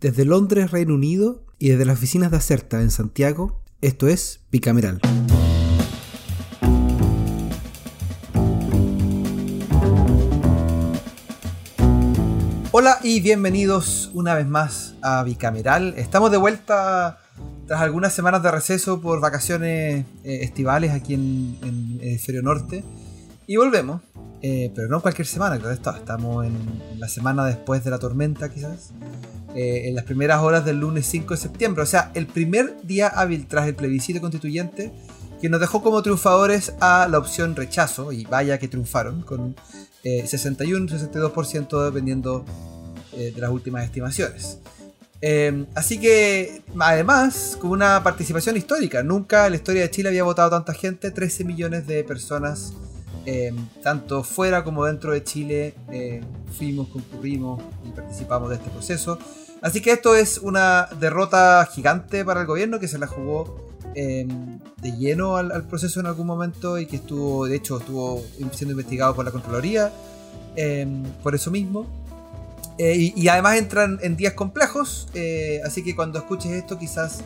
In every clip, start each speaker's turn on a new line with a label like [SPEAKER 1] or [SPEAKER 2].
[SPEAKER 1] Desde Londres, Reino Unido, y desde las oficinas de Acerta en Santiago, esto es Bicameral. Hola y bienvenidos una vez más a Bicameral. Estamos de vuelta tras algunas semanas de receso por vacaciones eh, estivales aquí en, el hemisferio norte. Y volvemos, eh, pero no cualquier semana, claro, estamos en la semana después de la tormenta quizás. Eh, en las primeras horas del lunes 5 de septiembre. O sea, el primer día hábil tras el plebiscito constituyente que nos dejó como triunfadores a la opción rechazo, y vaya que triunfaron, con 61-62% dependiendo eh, de las últimas estimaciones. Eh, así que, además, con una participación histórica, nunca en la historia de Chile había votado tanta gente, 13 millones de personas, tanto fuera como dentro de Chile, fuimos, concurrimos y participamos de este proceso. Así que esto es una derrota gigante para el gobierno que se la jugó em, de lleno al, proceso en algún momento y que estuvo, de hecho, estuvo siendo investigado por la Contraloría em, por eso mismo. Eh, y, además entran en días complejos, eh, así que cuando escuches esto quizás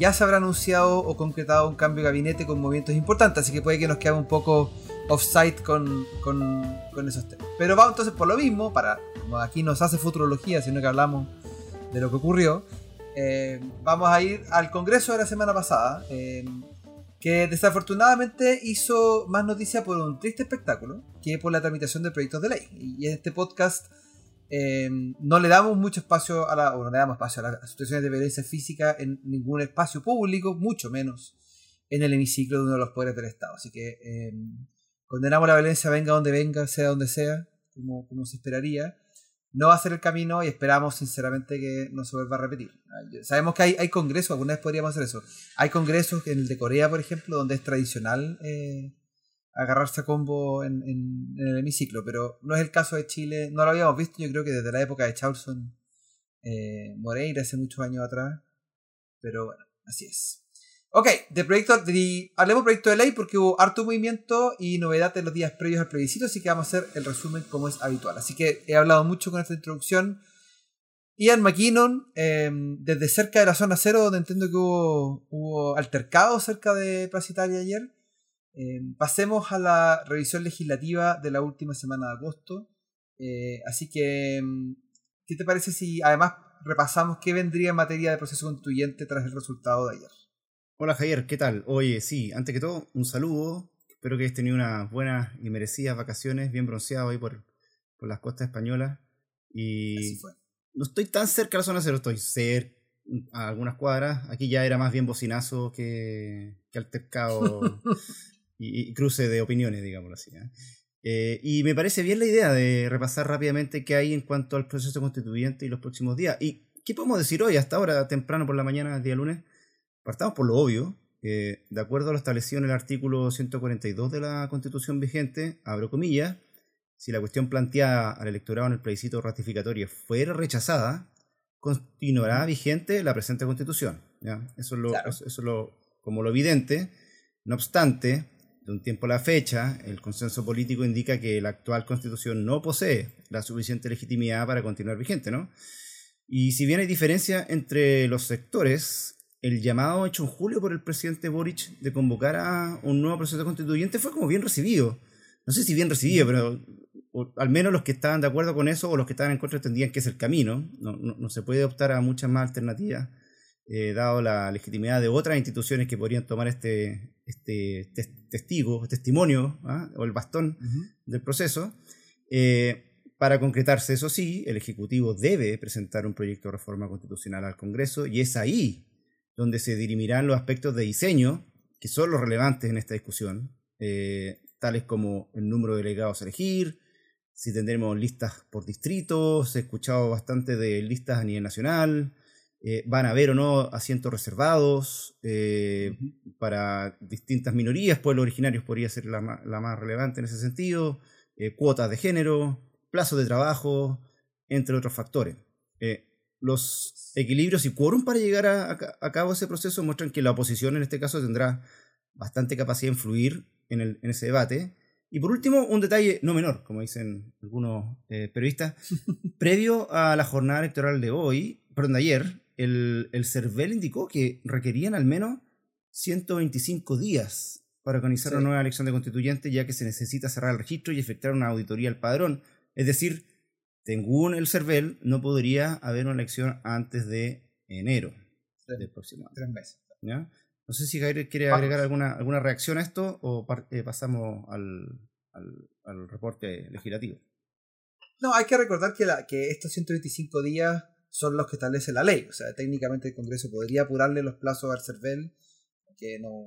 [SPEAKER 1] ya se habrá anunciado o concretado un cambio de gabinete con movimientos importantes, así que puede que nos quede un poco off-site con, con, con, esos temas. Pero vamos entonces por lo mismo, para como aquí nos hace futurología, sino que hablamos de lo que ocurrió, eh, vamos a ir al Congreso de la semana pasada, eh, que desafortunadamente hizo más noticia por un triste espectáculo que por la tramitación de proyectos de ley. Y en este podcast eh, no le damos mucho espacio a la, o no le damos espacio a las situaciones de violencia física en ningún espacio público, mucho menos en el hemiciclo de uno de los poderes del Estado. Así que condenamos la violencia, venga donde venga, sea donde sea, como, se esperaría no va a ser el camino y esperamos sinceramente que no se vuelva a repetir. Sabemos que hay, hay congresos, alguna vez podríamos hacer eso. Hay congresos, en el de Corea, por ejemplo, donde es tradicional eh, agarrarse a combo en, el hemiciclo, pero no es el caso de Chile. No lo habíamos visto, yo creo que desde la época de Charlson eh, Moreira, hace muchos años atrás. Pero bueno, así es. Ok, de proyecto, de, hablemos proyecto de ley porque hubo harto movimiento y novedad en los días previos al plebiscito, así que vamos a hacer el resumen como es habitual. Así que he hablado mucho con esta introducción. Ian McKinnon, em, desde cerca de la zona cero, donde entiendo que hubo, hubo altercado cerca de Plaza ayer. Em, pasemos a la revisión legislativa de la última semana de agosto. Eh, así que, em, ¿qué te parece si además repasamos qué vendría en materia de proceso constituyente tras el resultado de ayer?
[SPEAKER 2] Hola Javier, ¿qué tal? Oye, sí, antes que todo, un saludo. Espero que hayas tenido unas buenas y merecidas vacaciones, bien bronceado ahí por, por las costas españolas. Y no estoy tan cerca de la zona cero, estoy cerca a algunas cuadras. Aquí ya era más bien bocinazo que, que altercado y, cruce de opiniones, digámoslo así. ¿eh? Eh, y me parece bien la idea de repasar rápidamente qué hay en cuanto al proceso constituyente y los próximos días. ¿Y qué podemos decir hoy, hasta ahora, temprano por la mañana, día lunes? Partamos por lo obvio. de acuerdo a lo establecido en el artículo 142 de la Constitución vigente, abro comillas, si la cuestión planteada al electorado en el plebiscito ratificatorio fuera rechazada, continuará vigente la presente Constitución. Eso es, lo, eso es lo, como lo evidente. No obstante, de un tiempo a la fecha, el consenso político indica que la actual Constitución no posee la suficiente legitimidad para continuar vigente, ¿no? Y si bien hay diferencia entre los sectores, el llamado hecho en julio por el presidente Boric de convocar a un nuevo proceso constituyente fue como bien recibido. No sé si bien recibido, pero al menos los que estaban de acuerdo con eso o los que estaban en contra entendían que es el camino. No, se puede optar a muchas más alternativas, eh, dado la legitimidad de otras instituciones que podrían tomar este, este testigo, testimonio ¿ah? o el bastón del proceso. Eh, para concretarse, eso sí, el Ejecutivo debe presentar un proyecto de reforma constitucional al Congreso y es ahí donde se dirimirán los aspectos de diseño que son los relevantes en esta discusión, eh, tales como el número de delegados a elegir, si tendremos listas por distritos, he escuchado bastante de listas a nivel nacional, eh, van a haber o no asientos reservados eh, para distintas minorías, pueblos originarios podría ser la, más relevante en ese sentido, cuotas de género, plazo de trabajo, entre otros factores los equilibrios y quórum para llegar a, cabo ese proceso muestran que la oposición en este caso tendrá bastante capacidad de influir en, ese debate. Y por último, un detalle no menor, como dicen algunos eh, periodistas, previo a la jornada electoral de hoy, perdón, de ayer, el, el CERVEL indicó que requerían al menos 125 días para organizar una nueva elección de constituyente, ya que se necesita cerrar el registro y efectuar una auditoría al padrón. Es decir, según el CERVEL, no podría haber una elección antes de enero del próximo año.
[SPEAKER 1] Tres meses.
[SPEAKER 2] No sé si Jair quiere agregar alguna, alguna reacción a esto o eh, pasamos al, al, reporte legislativo.
[SPEAKER 1] No, hay que recordar que, la, que estos 125 días son los que establece la ley. O sea, técnicamente el Congreso podría apurarle los plazos al CERVEL, que no,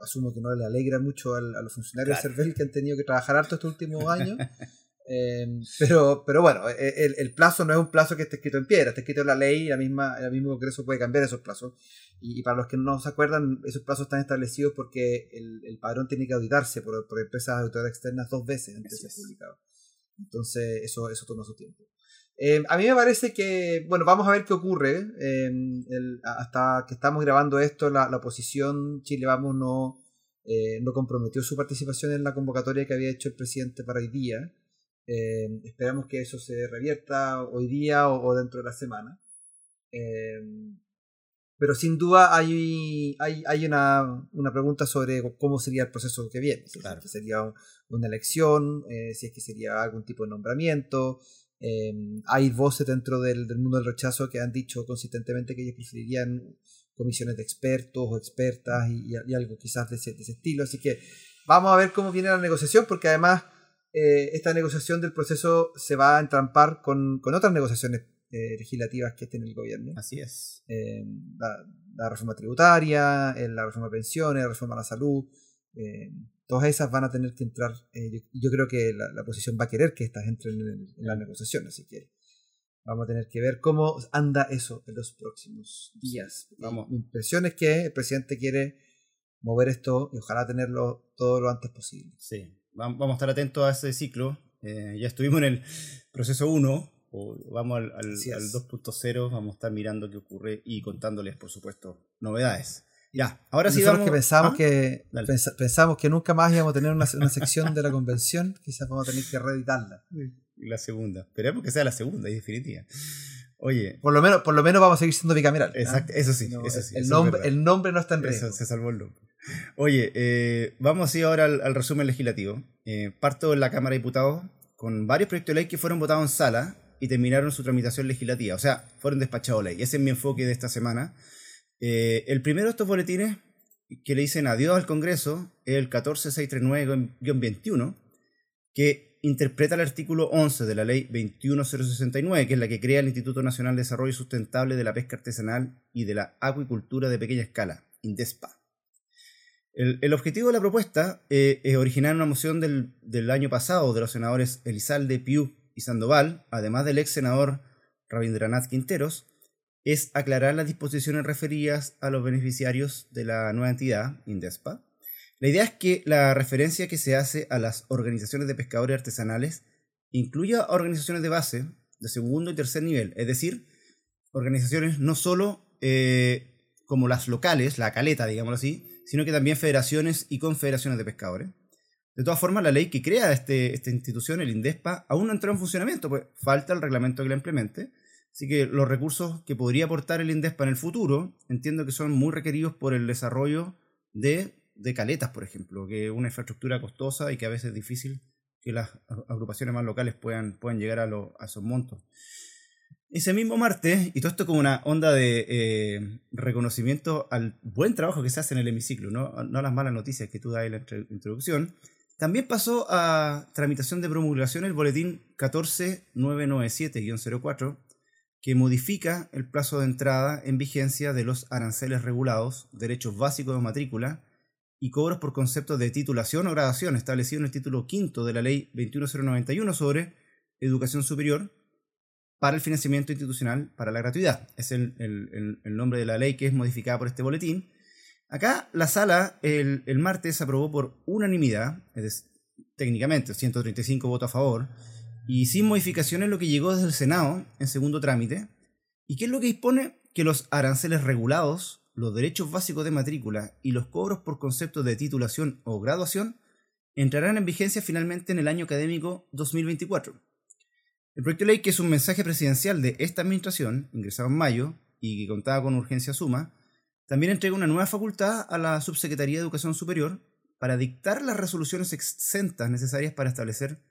[SPEAKER 1] asumo que no le alegra mucho a los funcionarios del CERVEL que han tenido que trabajar harto estos últimos años. Eh, pero, pero bueno, e, el, el, plazo no es un plazo que esté escrito en piedra, está escrito en la ley y la misma, el mismo Congreso puede cambiar esos plazos. Y, para los que no se acuerdan, esos plazos están establecidos porque el, el padrón tiene que auditarse por, por empresas auditoras externas dos veces antes de ser publicado. Entonces, eso, eso toma su tiempo. Eh, a mí me parece que, bueno, vamos a ver qué ocurre. Eh, hasta que estamos grabando esto, la, la oposición Chile Vamos no, eh, no comprometió su participación en la convocatoria que había hecho el presidente para hoy día. Esperamos que eso se revierta hoy día o, dentro de la semana. pero sin duda hay, hay, hay una, una, pregunta sobre cómo sería el proceso que viene. Si es que sería una elección, si es que sería algún tipo de nombramiento, Em, hay voces dentro del, mundo del rechazo que han dicho consistentemente que ellos preferirían comisiones de expertos o expertas y, algo quizás de ese, estilo. Así que vamos a ver cómo viene la negociación, porque además eh, esta negociación del proceso se va a entrampar con, otras negociaciones eh, legislativas que tiene el gobierno.
[SPEAKER 2] Así es.
[SPEAKER 1] Em, la, reforma tributaria, eh, la reforma de pensiones, la reforma a la salud. Em, todas esas van a tener que entrar. Eh, yo, creo que la, la, oposición va a querer que estas entren en, la negociación, así que vamos a tener que ver cómo anda eso en los próximos días. Vamos. Mi impresión es que el presidente quiere mover esto y ojalá tenerlo todo lo antes posible.
[SPEAKER 2] Sí, vamos a estar atentos a ese ciclo. Eh, ya estuvimos en el proceso 1, o vamos al, al 2.0, vamos a estar mirando qué ocurre y contándoles, por supuesto, novedades. Ya, ahora sí
[SPEAKER 1] vamos. que pensamos, ¿Ah? que pensamos que nunca más íbamos a tener una, una sección de la convención, quizás vamos a tener que reeditarla.
[SPEAKER 2] La segunda. Esperemos que sea la segunda y definitiva. Oye.
[SPEAKER 1] Por lo menos, por lo menos vamos a seguir siendo bicameral.
[SPEAKER 2] Exacto, eso sí, eso sí.
[SPEAKER 1] El, nombre, el nombre no está en riesgo.
[SPEAKER 2] se salvó el nombre. Oye, eh, vamos así ahora al, resumen legislativo. Eh, parto en la Cámara de Diputados con varios proyectos de ley que fueron votados en sala y terminaron su tramitación legislativa. O sea, fueron despachados ley. Ese es mi enfoque de esta semana. Eh, el primero de estos boletines que le dicen adiós al Congreso es el 14639-21, que interpreta el artículo 11 de la ley 21069, que es la que crea el Instituto Nacional de Desarrollo Sustentable de la Pesca Artesanal y de la Acuicultura de Pequeña Escala, INDESPA. El, objetivo de la propuesta eh, es originar una moción del, del, año pasado de los senadores Elizalde, Piu y Sandoval, además del ex senador Rabindranath Quinteros, es aclarar las disposiciones referidas a los beneficiarios de la nueva entidad, INDESPA. La idea es que la referencia que se hace a las organizaciones de pescadores artesanales incluya organizaciones de base, de segundo y tercer nivel, es decir, organizaciones no solo eh, como las locales, la caleta, digámoslo así, sino que también federaciones y confederaciones de pescadores. De todas formas, la ley que crea este, esta institución, el INDESPA, aún no entró en funcionamiento, pues falta el reglamento que la implemente, Así que los recursos que podría aportar el INDESPA en el futuro entiendo que son muy requeridos por el desarrollo de, caletas, por ejemplo, que es una infraestructura costosa y que a veces es difícil que las agrupaciones más locales puedan, puedan llegar a, esos montos. Ese mismo martes, y todo esto como una onda de eh, reconocimiento al buen trabajo que se hace en el hemiciclo, no, no las malas noticias que tú das en la introducción, también pasó a tramitación de promulgación el boletín 14997-04, que modifica el plazo de entrada en vigencia de los aranceles regulados, derechos básicos de matrícula y cobros por concepto de titulación o graduación establecido en el título quinto de la Ley 21091 sobre educación superior para el financiamiento institucional para la gratuidad. Es el, nombre de la ley que es modificada por este boletín. Acá la sala el, martes aprobó por unanimidad, es técnicamente 135 votos a favor, y sin modificaciones lo que llegó desde el Senado en segundo trámite. ¿Y qué es lo que dispone? Que los aranceles regulados, los derechos básicos de matrícula y los cobros por concepto de titulación o graduación entrarán en vigencia finalmente en el año académico 2024. El proyecto de ley, que es un mensaje presidencial de esta administración, ingresado en mayo y que contaba con urgencia suma, también entrega una nueva facultad a la Subsecretaría de Educación Superior para dictar las resoluciones exentas necesarias para establecer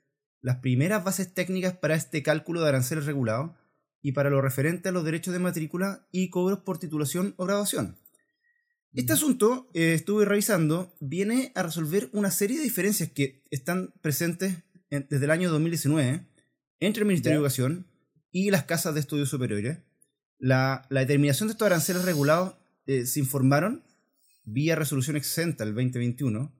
[SPEAKER 2] las primeras bases técnicas para este cálculo de aranceles regulados y para lo referente a los derechos de matrícula y cobros por titulación o graduación. Este asunto, eh, estuve revisando, viene a resolver una serie de diferencias que están presentes desde el año 2019 entre el Ministerio de Educación y las casas de estudios superiores. La, determinación de estos aranceles regulados eh, se informaron vía resolución exenta el 2021,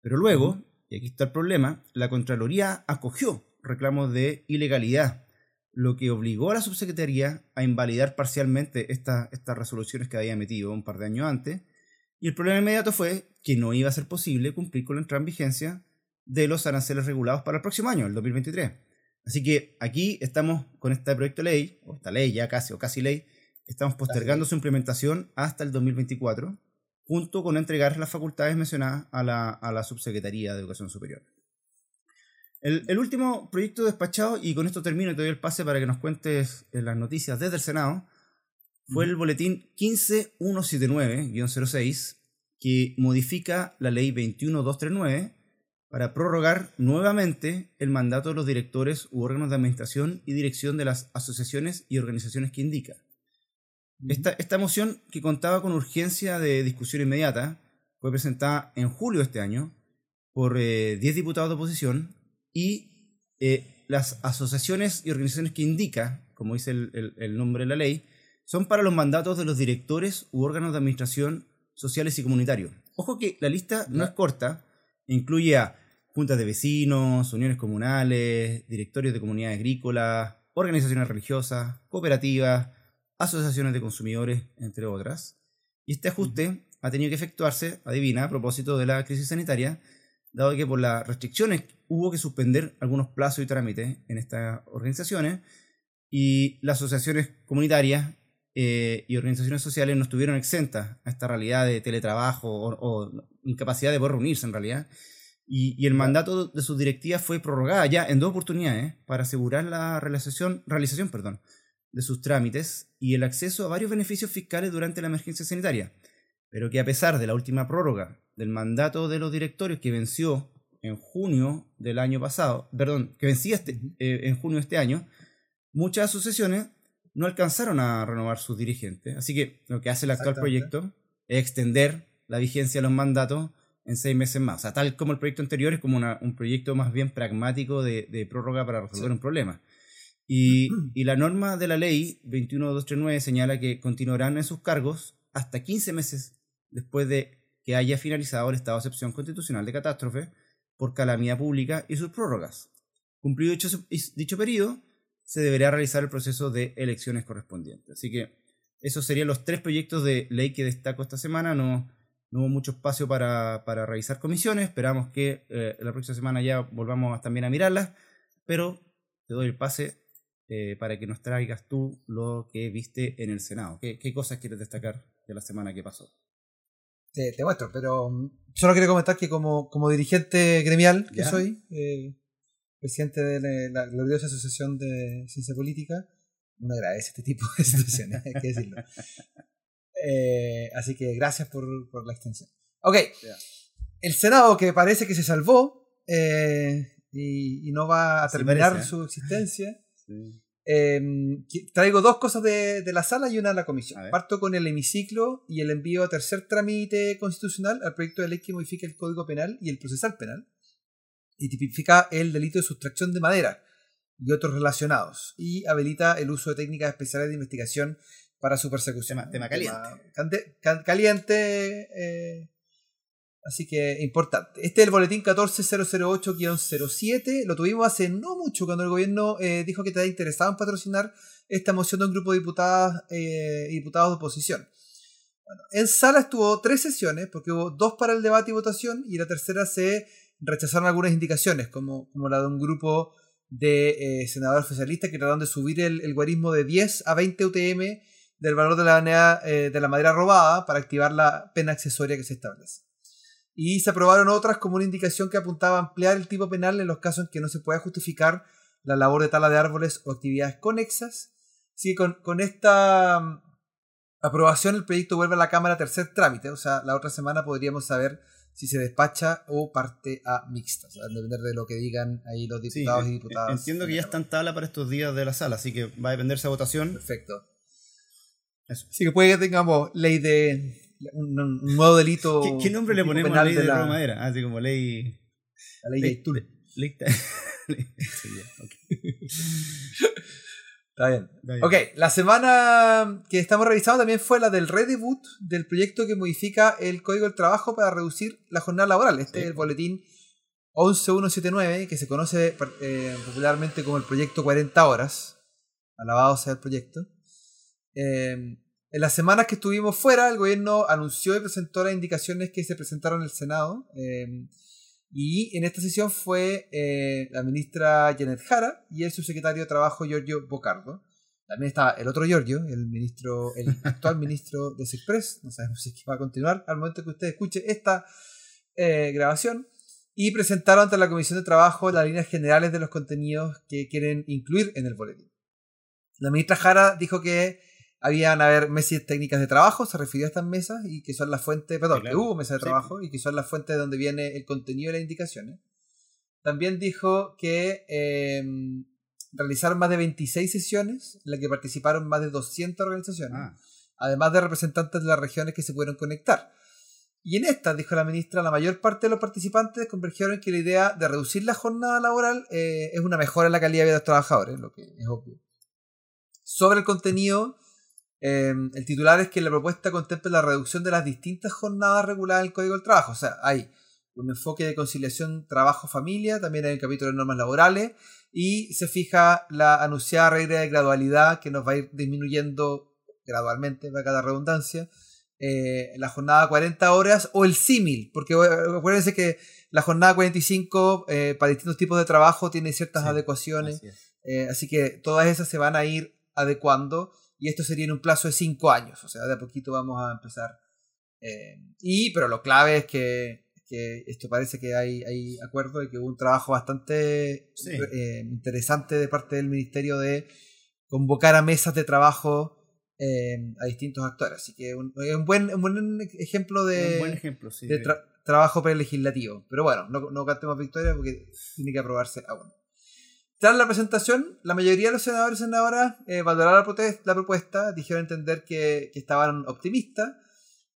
[SPEAKER 2] pero luego, y aquí está el problema, la Contraloría acogió reclamos de ilegalidad, lo que obligó a la subsecretaría a invalidar parcialmente estas resoluciones que había emitido un par de años antes, y el problema inmediato fue que no iba a ser posible cumplir con la entrada en vigencia de los aranceles regulados para el próximo año, el 2023. Así que aquí estamos con este proyecto de ley, o esta ley ya casi, o casi ley, estamos postergando su implementación hasta el 2024, junto con entregar las facultades mencionadas a la, Subsecretaría de Educación Superior. El, último proyecto despachado, y con esto termino y te doy el pase para que nos cuentes eh, las noticias desde el Senado, fue el boletín 15179-06, que modifica la ley 21239 para prorrogar nuevamente el mandato de los directores u órganos de administración y dirección de las asociaciones y organizaciones que indica. Esta, esta moción, que contaba con urgencia de discusión inmediata, fue presentada en julio de este año por 10 eh, diputados de oposición y eh, las asociaciones y organizaciones que indica, como dice el, nombre de la ley, son para los mandatos de los directores u órganos de administración sociales y comunitarios. Ojo que la lista no es corta, incluye a juntas de vecinos, uniones comunales, directorios de comunidades agrícolas, organizaciones religiosas, cooperativas, asociaciones de consumidores, entre otras. Y este ajuste ha tenido que efectuarse, adivina, a propósito de la crisis sanitaria, dado que por las restricciones hubo que suspender algunos plazos y trámites en estas organizaciones y las asociaciones comunitarias eh, y organizaciones sociales no estuvieron exentas a esta realidad de teletrabajo o, o incapacidad de poder reunirse en realidad y, el mandato de sus directivas fue prorrogada ya en dos oportunidades para asegurar la realización, realización perdón, de sus trámites y el acceso a varios beneficios fiscales durante la emergencia sanitaria. Pero que a pesar de la última prórroga del mandato de los directorios que venció en junio del año pasado, perdón, que vencía este, eh, en junio de este año, muchas asociaciones no alcanzaron a renovar sus dirigentes. Así que lo que hace el actual proyecto es extender la vigencia de los mandatos en seis meses más. O sea, tal como el proyecto anterior es como un proyecto más bien pragmático de, prórroga para resolver un problema. Y, la norma de la ley 21239 señala que continuarán en sus cargos hasta 15 meses después de que haya finalizado el estado de excepción constitucional de catástrofe por calamidad pública y sus prórrogas. Cumplido dicho, dicho periodo, se deberá realizar el proceso de elecciones correspondientes. Así que esos serían los tres proyectos de ley que destaco esta semana. No, no hubo mucho espacio para, realizar comisiones. Esperamos que eh, la próxima semana ya volvamos también a mirarlas. Pero te doy el pase eh, para que nos traigas tú lo que viste en el Senado. ¿Qué, cosas quieres destacar de la semana que pasó?
[SPEAKER 1] te muestro, pero mm, solo quiero comentar que como, como dirigente gremial que soy, eh, presidente de la, gloriosa Asociación de Ciencia Política, no agradece este tipo de situaciones, hay que decirlo. Eh, así que gracias por, por la extensión. Ok. El Senado que parece que se salvó eh, y, no va a terminar ¿eh? su existencia. Em, traigo dos cosas de, de, la sala y una de la comisión. Parto con el hemiciclo y el envío a tercer trámite constitucional al proyecto de ley que modifica el Código Penal y el procesal penal y tipifica el delito de sustracción de madera y otros relacionados y habilita el uso de técnicas especiales de investigación para su persecución.
[SPEAKER 2] Tema, caliente.
[SPEAKER 1] caliente. Eh, así que importante. Este es el boletín 14008-07. Lo tuvimos hace no mucho cuando el gobierno eh, dijo que estaba interesado en patrocinar esta moción de un grupo de diputadas eh, diputados de oposición. en sala estuvo tres sesiones, porque hubo dos para el debate y votación, y la tercera se rechazaron algunas indicaciones, como, como la de un grupo de senadores oficialistas que trataron de subir el, el guarismo de 10 a 20 UTM del valor de la, madera, eh, de la madera robada para activar la pena accesoria que se establece. Y se aprobaron otras como una indicación que apuntaba a ampliar el tipo penal en los casos en que no se pueda justificar la labor de tala de árboles o actividades conexas. Sí, con, con esta mm, aprobación el proyecto vuelve a la Cámara a tercer trámite, o sea, la otra semana podríamos saber si se despacha o parte a mixtas, a depender de lo que digan ahí los diputados y diputadas.
[SPEAKER 2] Entiendo que ya está en tabla para estos días de la sala, así que va a depender esa votación.
[SPEAKER 1] Perfecto. Así que puede que tengamos ley de un, nuevo delito.
[SPEAKER 2] ¿Qué, nombre le ponemos a ley de, la madera? Así como ley.
[SPEAKER 1] La ley, de Tul.
[SPEAKER 2] Ley,
[SPEAKER 1] Está bien. Ok, la semana que estamos revisando también fue la del redebut del proyecto que modifica el Código del Trabajo para reducir la jornada laboral. Este es el boletín 11179, que se conoce eh, popularmente como el proyecto 40 horas. Alabado sea el proyecto. Eh, en las semanas que estuvimos fuera, el gobierno anunció y presentó las indicaciones que se presentaron en el Senado. Eh, y en esta sesión fue eh, la ministra Janet Jara y el subsecretario de Trabajo Giorgio Bocardo. También estaba el otro Giorgio, el ministro, el actual ministro de Sexpress. No sabemos si va a continuar al momento que usted escuche esta eh, grabación. Y presentaron ante la Comisión de Trabajo las líneas generales de los contenidos que quieren incluir en el boletín. La ministra Jara dijo que habían haber mesas técnicas de trabajo, se refirió a estas mesas y que son la fuente, perdón, que hubo mesas de trabajo y que son la fuente de donde viene el contenido y las indicaciones. También dijo que em, realizaron más de 26 sesiones en las que participaron más de 200 organizaciones, ah. además de representantes de las regiones que se pudieron conectar. Y en esta, dijo la ministra, la mayor parte de los participantes convergieron en que la idea de reducir la jornada laboral eh, es una mejora en la calidad de vida de los trabajadores, lo que es obvio. Sobre el contenido, Em, el titular es que la propuesta contempla la reducción de las distintas jornadas reguladas en el Código del Trabajo. O sea, hay un enfoque de conciliación trabajo-familia, también hay un capítulo de normas laborales y se fija la anunciada regla de gradualidad que nos va a ir disminuyendo gradualmente, para cada redundancia, eh, la jornada 40 horas o el símil, porque acuérdense que la jornada 45 eh, para distintos tipos de trabajo tiene ciertas adecuaciones, eh, así que todas esas se van a ir adecuando y esto sería en un plazo de cinco años, o sea, de a poquito vamos a empezar. Eh, y, pero lo clave es que, que, esto parece que hay, hay acuerdo y que hubo un trabajo bastante eh, interesante de parte del ministerio de convocar a mesas de trabajo eh, a distintos actores. Así que es un, buen, un buen ejemplo de,
[SPEAKER 2] buen ejemplo, sí,
[SPEAKER 1] de trabajo prelegislativo. Pero bueno, no, no cantemos victoria porque tiene que aprobarse aún. Tras la presentación, la mayoría de los senadores y senadoras eh, valoraron la, propuesta, dijeron entender que, estaban optimistas.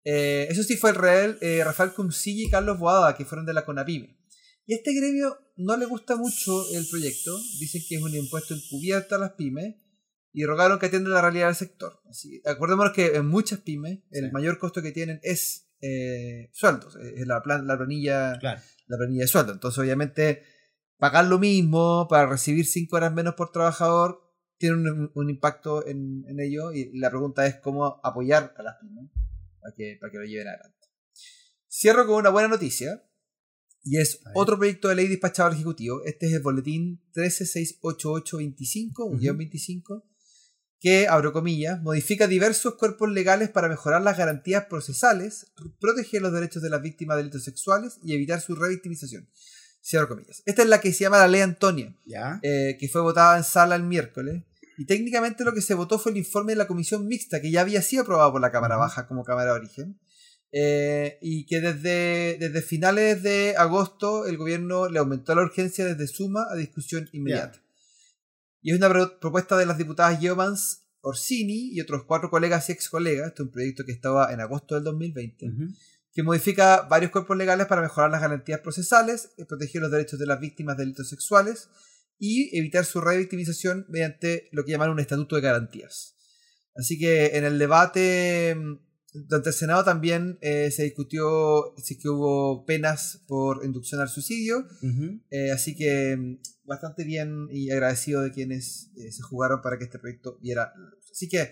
[SPEAKER 1] Eh, eso sí fue el real eh, Rafael Cumcilla y Carlos Boada, que fueron de la CONAPIME. Y a este gremio no le gusta mucho el proyecto, dicen que es un impuesto encubierto a las pymes y rogaron que atiendan la realidad del sector. Así, acordémonos que en muchas pymes el mayor costo que tienen es sueldos, es la, la, planilla, la planilla de sueldo. Entonces obviamente pagar lo mismo para recibir 5 horas menos por trabajador tiene un, impacto en, ello y la pregunta es cómo apoyar a las pymes para que, para que lo lleven adelante. Cierro con una buena noticia y es otro proyecto de ley despachado al Ejecutivo. Este es el boletín 1368825, un guion 25, que, abro comillas, modifica diversos cuerpos legales para mejorar las garantías procesales, proteger los derechos de las víctimas de delitos sexuales y evitar su revictimización. Cierro comillas. Esta es la que se llama la ley Antonia, eh, que fue votada en sala el miércoles. Y técnicamente lo que se votó fue el informe de la comisión mixta, que ya había sido aprobado por la Cámara Baja como Cámara de Origen. Eh, y que desde, desde finales de agosto el gobierno le aumentó la urgencia desde suma a discusión inmediata. Y es una propuesta de las diputadas Yeomans Orsini y otros cuatro colegas y ex colegas. Este es un proyecto que estaba en agosto del 2020 que modifica varios cuerpos legales para mejorar las garantías procesales, eh, proteger los derechos de las víctimas de delitos sexuales y evitar su revictimización mediante lo que llaman un estatuto de garantías. Así que en el debate mm, durante el Senado también eh, se discutió si que hubo penas por inducción al suicidio, eh, así que mm, bastante bien y agradecido de quienes se jugaron para que este proyecto viera. Así que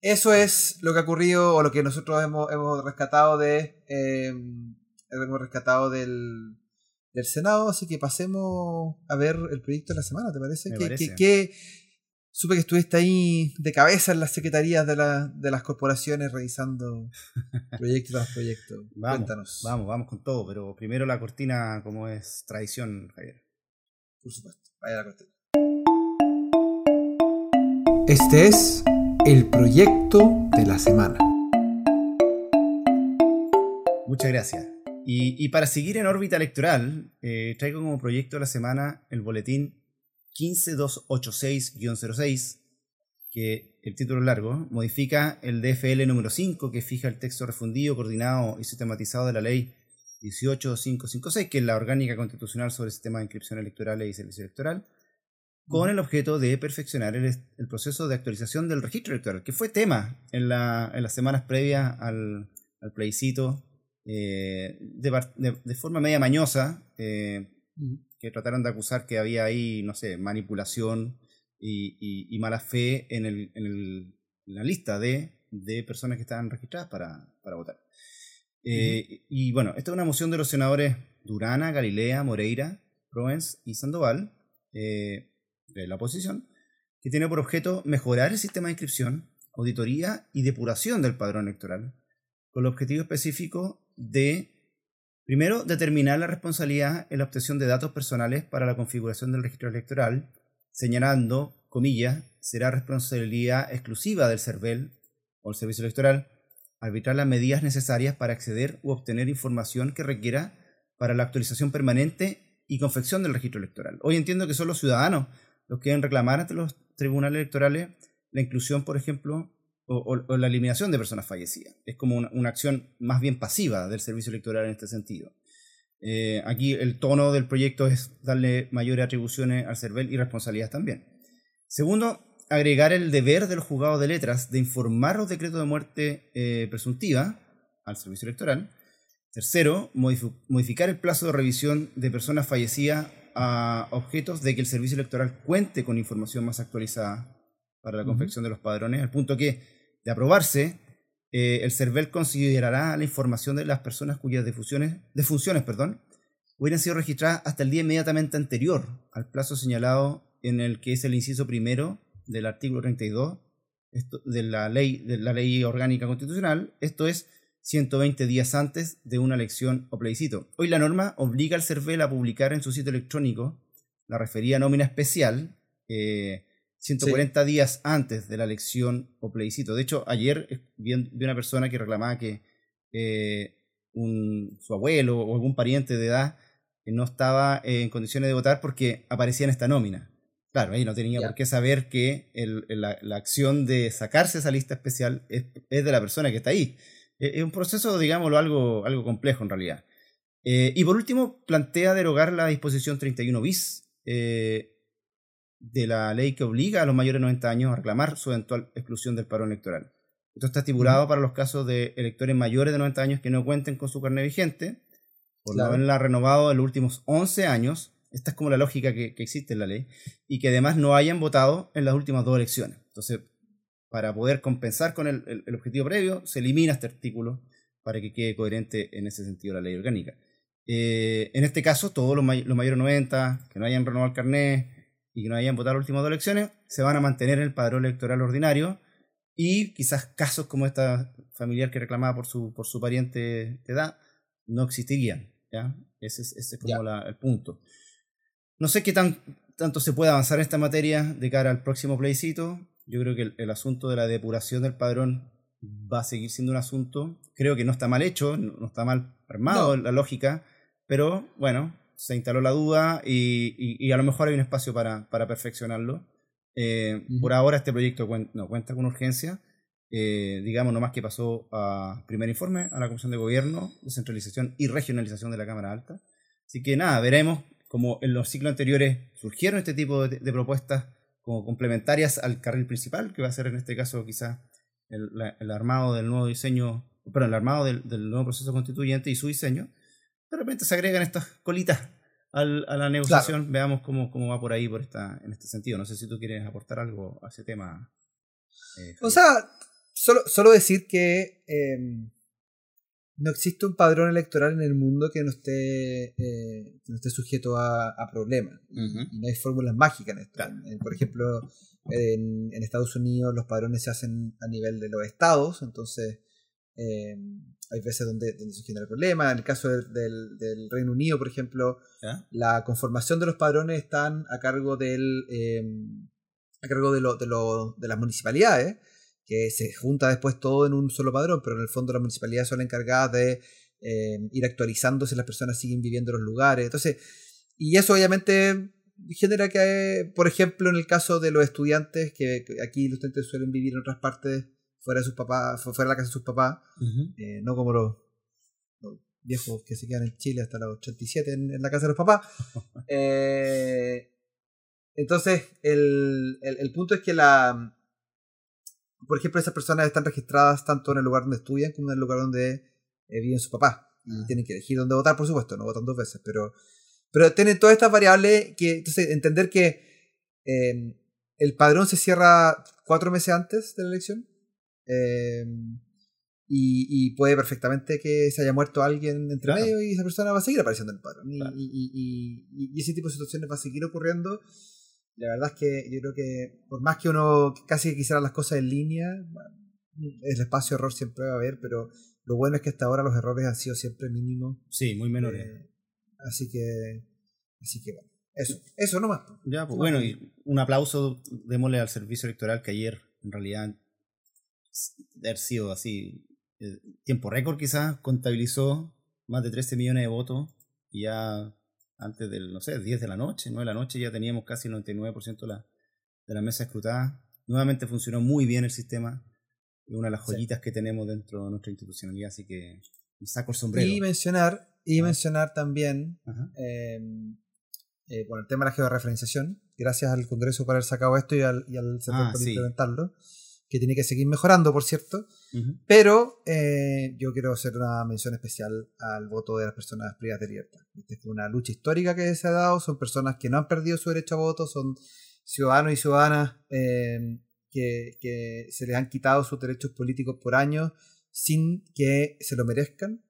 [SPEAKER 1] eso es lo que ha ocurrido o lo que nosotros hemos, hemos rescatado de em, hemos rescatado del, del, Senado, así que pasemos a ver el proyecto de la semana, ¿te parece? ¿Qué, supe que estuviste ahí de cabeza en las secretarías de, la, de las corporaciones revisando proyecto tras proyecto. Cuéntanos.
[SPEAKER 2] Vamos, vamos con todo, pero primero la cortina como es tradición, Javier.
[SPEAKER 1] Por supuesto, vaya la cortina. Este es el proyecto de la semana.
[SPEAKER 2] Muchas gracias. Y, para seguir en órbita electoral, eh, traigo como proyecto de la semana el boletín 15286-06, que el título largo, modifica el DFL número 5, que fija el texto refundido, coordinado y sistematizado de la ley 18556, que es la orgánica constitucional sobre el sistema de inscripción electoral y servicio electoral, con el objeto de perfeccionar el, proceso de actualización del registro electoral, que fue tema en, las semanas previas al, plebiscito, eh, de, forma media mañosa, eh, que trataron de acusar que había ahí, no sé, manipulación y, mala fe en, la lista de, personas que estaban registradas para, votar. Eh, y bueno, esta es una moción de los senadores Durana, Galilea, Moreira, Provence y Sandoval, de la oposición, que tiene por objeto mejorar el sistema de inscripción, auditoría y depuración del padrón electoral, con el objetivo específico de, primero, determinar la responsabilidad en la obtención de datos personales para la configuración del registro electoral, señalando, comillas, será responsabilidad exclusiva del CERVEL o el Servicio Electoral arbitrar las medidas necesarias para acceder u obtener información que requiera para la actualización permanente y confección del registro electoral. Hoy entiendo que son los ciudadanos los que deben reclamar ante los tribunales electorales la inclusión, por ejemplo, o, la eliminación de personas fallecidas. Es como una, acción más bien pasiva del servicio electoral en este sentido. Eh, aquí el tono del proyecto es darle mayores atribuciones al CERVEL y responsabilidades también. Segundo, agregar el deber de los juzgados de letras de informar los decretos de muerte eh, presuntiva al servicio electoral. Tercero, modificar el plazo de revisión de personas fallecidas a objetos de que el servicio electoral cuente con información más actualizada para la confección de los padrones, al punto que, de aprobarse, eh, el CERVEL considerará la información de las personas cuyas defunciones, defunciones perdón, hubieran sido registradas hasta el día inmediatamente anterior al plazo señalado en el que es el inciso primero del artículo 32 de, la ley, de la ley orgánica constitucional, esto es 120 días antes de una elección o plebiscito. Hoy la norma obliga al CERVEL a publicar en su sitio electrónico la referida nómina especial 140 eh, días antes de la elección o plebiscito. De hecho, ayer eh, vi, una persona que reclamaba que eh, su abuelo o algún pariente de edad no estaba en condiciones de votar porque aparecía en esta nómina. Claro, ahí no tenía por qué saber que la, acción de sacarse esa lista especial es de la persona que está ahí. Eh, es un proceso, digámoslo, algo, algo complejo en realidad. Eh, y por último, plantea derogar la disposición 31 bis eh, de la ley que obliga a los mayores de 90 años a reclamar su eventual exclusión del paro electoral. Esto está estipulado para los casos de electores mayores de 90 años que no cuenten con su carnet vigente, por no haberla renovado en los últimos 11 años. Esta es como la lógica que, que existe en la ley. Y que además no hayan votado en las últimas dos elecciones. Entonces, para poder compensar con el, objetivo previo, se elimina este artículo para que quede coherente en ese sentido la ley orgánica. Eh, en este caso, todos los, mayores mayores 90 que no hayan renovado el carnet y que no hayan votado las últimas dos elecciones, se van a mantener en el padrón electoral ordinario y quizás casos como esta familiar que reclamaba por su, por su pariente de edad no existirían. ¿ya? Ese es, como el punto. No sé qué tan, tanto se puede avanzar en esta materia de cara al próximo plebiscito. Yo creo que el, asunto de la depuración del padrón va a seguir siendo un asunto. Creo que no está mal hecho, no, está mal armado la lógica, pero bueno, se instaló la duda y, a lo mejor hay un espacio para, perfeccionarlo. Eh, por ahora este proyecto no cuenta con urgencia. Eh, digamos nomás que pasó a primer informe a la Comisión de Gobierno, Descentralización y Regionalización de la Cámara Alta. Así que nada, veremos como en los ciclos anteriores surgieron este tipo de propuestas como complementarias al carril principal, que va a ser en este caso quizás el, armado del nuevo diseño, pero el armado del, nuevo proceso constituyente y su diseño. De repente se agregan estas colitas a la negociación, veamos cómo, cómo va por ahí por esta, en este sentido. No sé si tú quieres aportar algo a ese tema.
[SPEAKER 1] Eh, o sea, solo, solo decir que em, no existe un padrón electoral en el mundo que no esté, eh, no esté sujeto a, problemas. no hay fórmulas mágicas en esto. por ejemplo, en, Estados Unidos los padrones se hacen a nivel de los estados, entonces eh, hay veces donde, donde, se genera el problema. En el caso del, Reino Unido, por ejemplo, la conformación de los padrones están a cargo del, eh, a cargo de, lo, de, lo, de las municipalidades, que se junta después todo en un solo padrón, pero en el fondo las municipalidades son las encargadas de eh, ir actualizando si las personas siguen viviendo en los lugares. Entonces, y eso obviamente genera que, por ejemplo, en el caso de los estudiantes, que aquí los estudiantes suelen vivir en otras partes fuera de sus papás, fuera de la casa de sus papás, eh, no como los, viejos que se quedan en Chile hasta los 87 en, en la casa de los papás. eh, entonces, el, el, punto es que la. Por ejemplo, esas personas están registradas tanto en el lugar donde estudian como en el lugar donde eh, viven sus papás. Y ah. tienen que elegir dónde votar, por supuesto, no votan dos veces, pero. Pero tienen todas estas variables que. Entonces, entender que eh, el padrón se cierra cuatro meses antes de la elección. Eh, y, puede perfectamente que se haya muerto alguien entre medio y esa persona va a seguir apareciendo en el padrón. Y, y, ese tipo de situaciones va a seguir ocurriendo la verdad es que yo creo que por más que uno casi quisiera las cosas en línea, el espacio error siempre va a haber, pero lo bueno es que hasta ahora los errores han sido siempre mínimos.
[SPEAKER 2] Sí, muy menores.
[SPEAKER 1] Eh, así que, así que bueno, eso, eso nomás.
[SPEAKER 2] Ya, pues bueno, y un aplauso démosle al servicio electoral que ayer en realidad de haber sido así, eh, tiempo récord quizás, contabilizó más de 13 millones de votos y ya antes del, no sé, 10 de la noche, 9 de la noche, ya teníamos casi el 99% de la, de la mesa escrutada. Nuevamente funcionó muy bien el sistema, es una de las joyitas que tenemos dentro de nuestra institucionalidad, así que saco el sombrero.
[SPEAKER 1] Y mencionar, y mencionar también, em, eh, bueno, el tema de la georreferenciación, gracias al Congreso por haber sacado esto y al, y al ah, por implementarlo que tiene que seguir mejorando, por cierto. Pero eh, yo quiero hacer una mención especial al voto de las personas privadas de libertad. Esta es una lucha histórica que se ha dado, son personas que no han perdido su derecho a voto, son ciudadanos y ciudadanas eh, que, que, se les han quitado sus derechos políticos por años sin que se lo merezcan.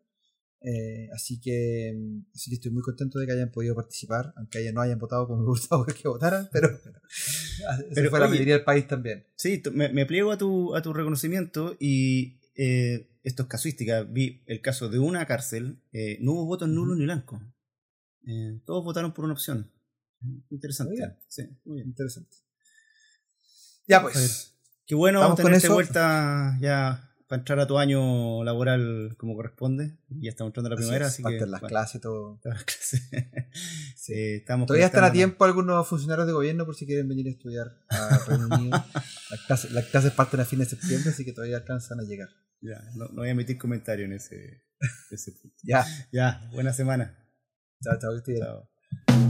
[SPEAKER 1] Eh, así, que, sí estoy muy contento de que hayan podido participar, aunque no hayan votado como me gustaba que votaran, pero, pero fue la mayoría del país también.
[SPEAKER 2] Sí, me, me, pliego a tu, a tu reconocimiento y eh, esto es casuística. Vi el caso de una cárcel, eh, no hubo votos nulos ni blancos. Eh, todos votaron por una opción. Interesante. Sí, muy bien.
[SPEAKER 1] Interesante. Ya pues.
[SPEAKER 2] Qué bueno tenerte vuelta ya para entrar a tu año laboral como corresponde. Ya estamos entrando a la primavera, así,
[SPEAKER 1] que. las clases, todo.
[SPEAKER 2] sí, estamos
[SPEAKER 1] Todavía están a tiempo algunos funcionarios de gobierno por si quieren venir a estudiar a Reino Unido. las, clases, las clases parten a fines de septiembre, así que todavía alcanzan a llegar.
[SPEAKER 2] Ya, no, voy a emitir comentarios en ese, ese punto.
[SPEAKER 1] ya.
[SPEAKER 2] Ya, buena semana.
[SPEAKER 1] Chao, chao, Chao.